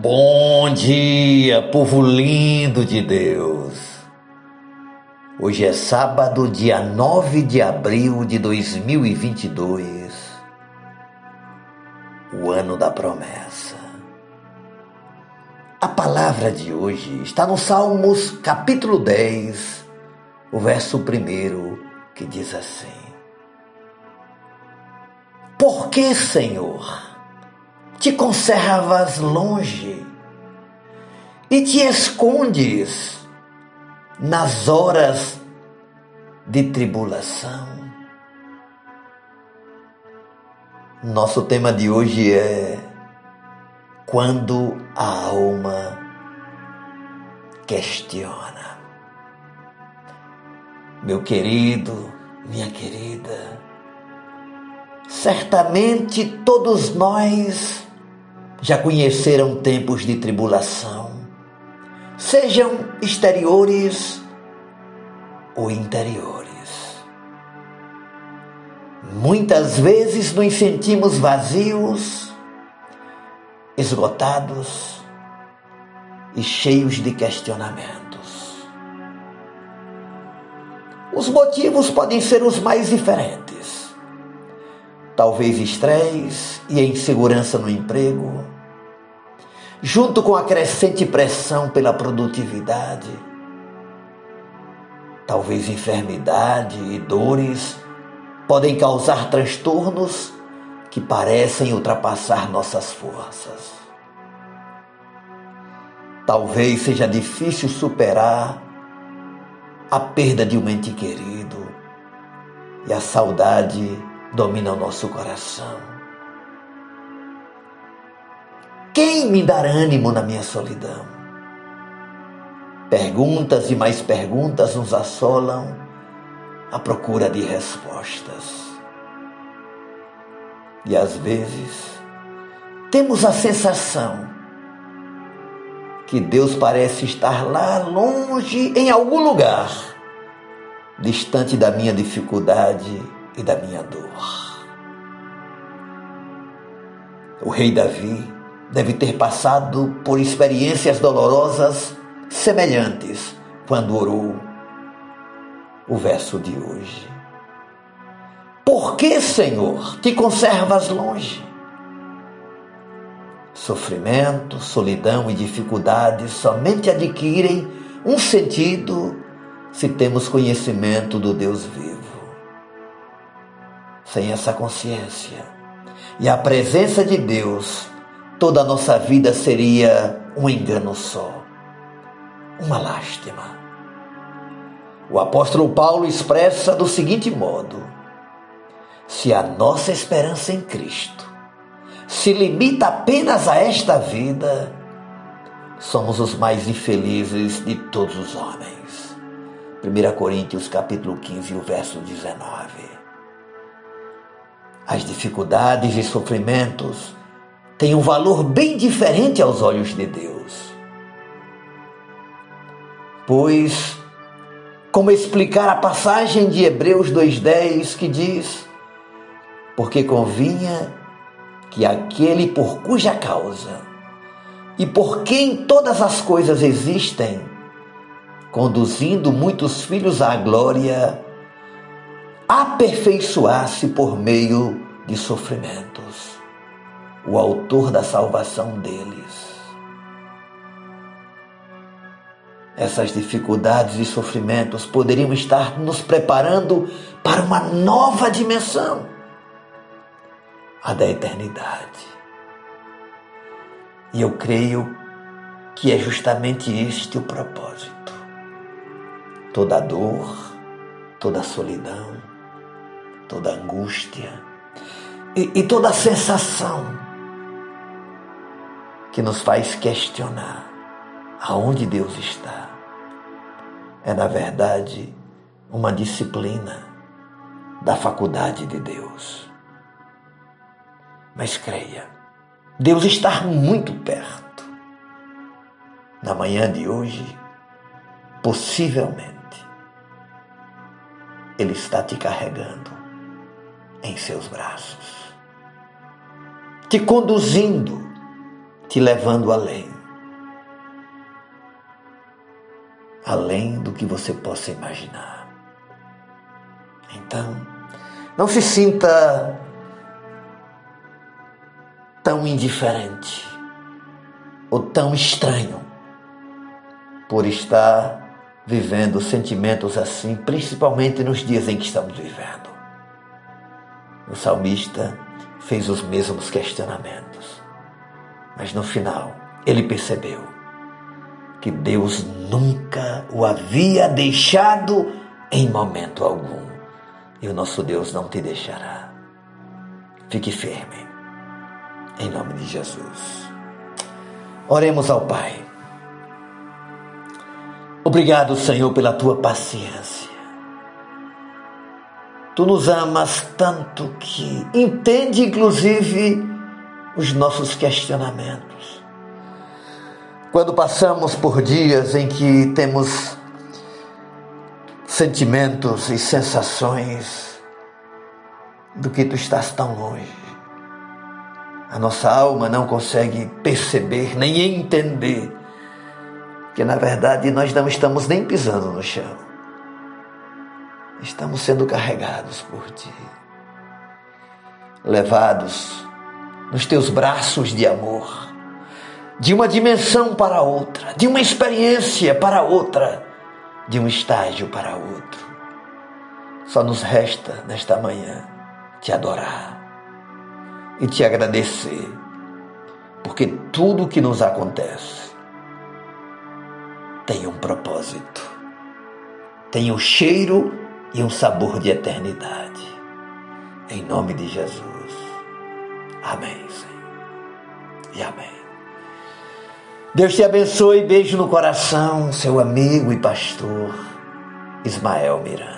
Bom dia, povo lindo de Deus. Hoje é sábado, dia 9 de abril de 2022, o ano da promessa. A palavra de hoje está no Salmos capítulo 10, o verso 1, que diz assim: Por que, Senhor? Te conservas longe e te escondes nas horas de tribulação. Nosso tema de hoje é quando a alma questiona. Meu querido, minha querida, certamente todos nós já conheceram tempos de tribulação, sejam exteriores ou interiores. Muitas vezes nos sentimos vazios, esgotados e cheios de questionamentos. Os motivos podem ser os mais diferentes talvez estresse e insegurança no emprego, junto com a crescente pressão pela produtividade, talvez enfermidade e dores podem causar transtornos que parecem ultrapassar nossas forças. Talvez seja difícil superar a perda de um ente querido e a saudade domina o nosso coração. Quem me dará ânimo na minha solidão? Perguntas e mais perguntas nos assolam à procura de respostas. E às vezes temos a sensação que Deus parece estar lá longe, em algum lugar, distante da minha dificuldade e da minha dor. O rei Davi deve ter passado por experiências dolorosas semelhantes quando orou o verso de hoje. Por que, Senhor, te conservas longe? Sofrimento, solidão e dificuldades somente adquirem um sentido se temos conhecimento do Deus vivo sem essa consciência e a presença de Deus, toda a nossa vida seria um engano só, uma lástima. O apóstolo Paulo expressa do seguinte modo: se a nossa esperança em Cristo se limita apenas a esta vida, somos os mais infelizes de todos os homens. 1 Coríntios capítulo 15, o verso 19 as dificuldades e sofrimentos têm um valor bem diferente aos olhos de Deus. Pois, como explicar a passagem de Hebreus 2,10 que diz: Porque convinha que aquele por cuja causa e por quem todas as coisas existem, conduzindo muitos filhos à glória, aperfeiçoar-se por meio de sofrimentos, o autor da salvação deles. Essas dificuldades e sofrimentos poderiam estar nos preparando para uma nova dimensão, a da eternidade. E eu creio que é justamente este o propósito. Toda dor, toda solidão, toda angústia e, e toda sensação que nos faz questionar aonde Deus está. É, na verdade, uma disciplina da faculdade de Deus. Mas creia, Deus está muito perto. Na manhã de hoje, possivelmente, Ele está te carregando em seus braços, te conduzindo te levando além. Além do que você possa imaginar. Então, não se sinta tão indiferente ou tão estranho por estar vivendo sentimentos assim, principalmente nos dias em que estamos vivendo. O salmista fez os mesmos questionamentos, mas no final ele percebeu que Deus nunca o havia deixado em momento algum e o nosso Deus não te deixará. Fique firme, em nome de Jesus. Oremos ao Pai. Obrigado, Senhor, pela tua paciência. Tu nos amas tanto que entende, inclusive, os nossos questionamentos. Quando passamos por dias em que temos sentimentos e sensações do que tu estás tão longe, a nossa alma não consegue perceber nem entender que na verdade nós não estamos nem pisando no chão. Estamos sendo carregados por ti, levados nos teus braços de amor, de uma dimensão para outra, de uma experiência para outra, de um estágio para outro. Só nos resta nesta manhã te adorar e te agradecer, porque tudo o que nos acontece tem um propósito, tem um cheiro e um sabor de eternidade. Em nome de Jesus. Amém, Senhor. E amém. Deus te abençoe. Beijo no coração, seu amigo e pastor Ismael Miranda.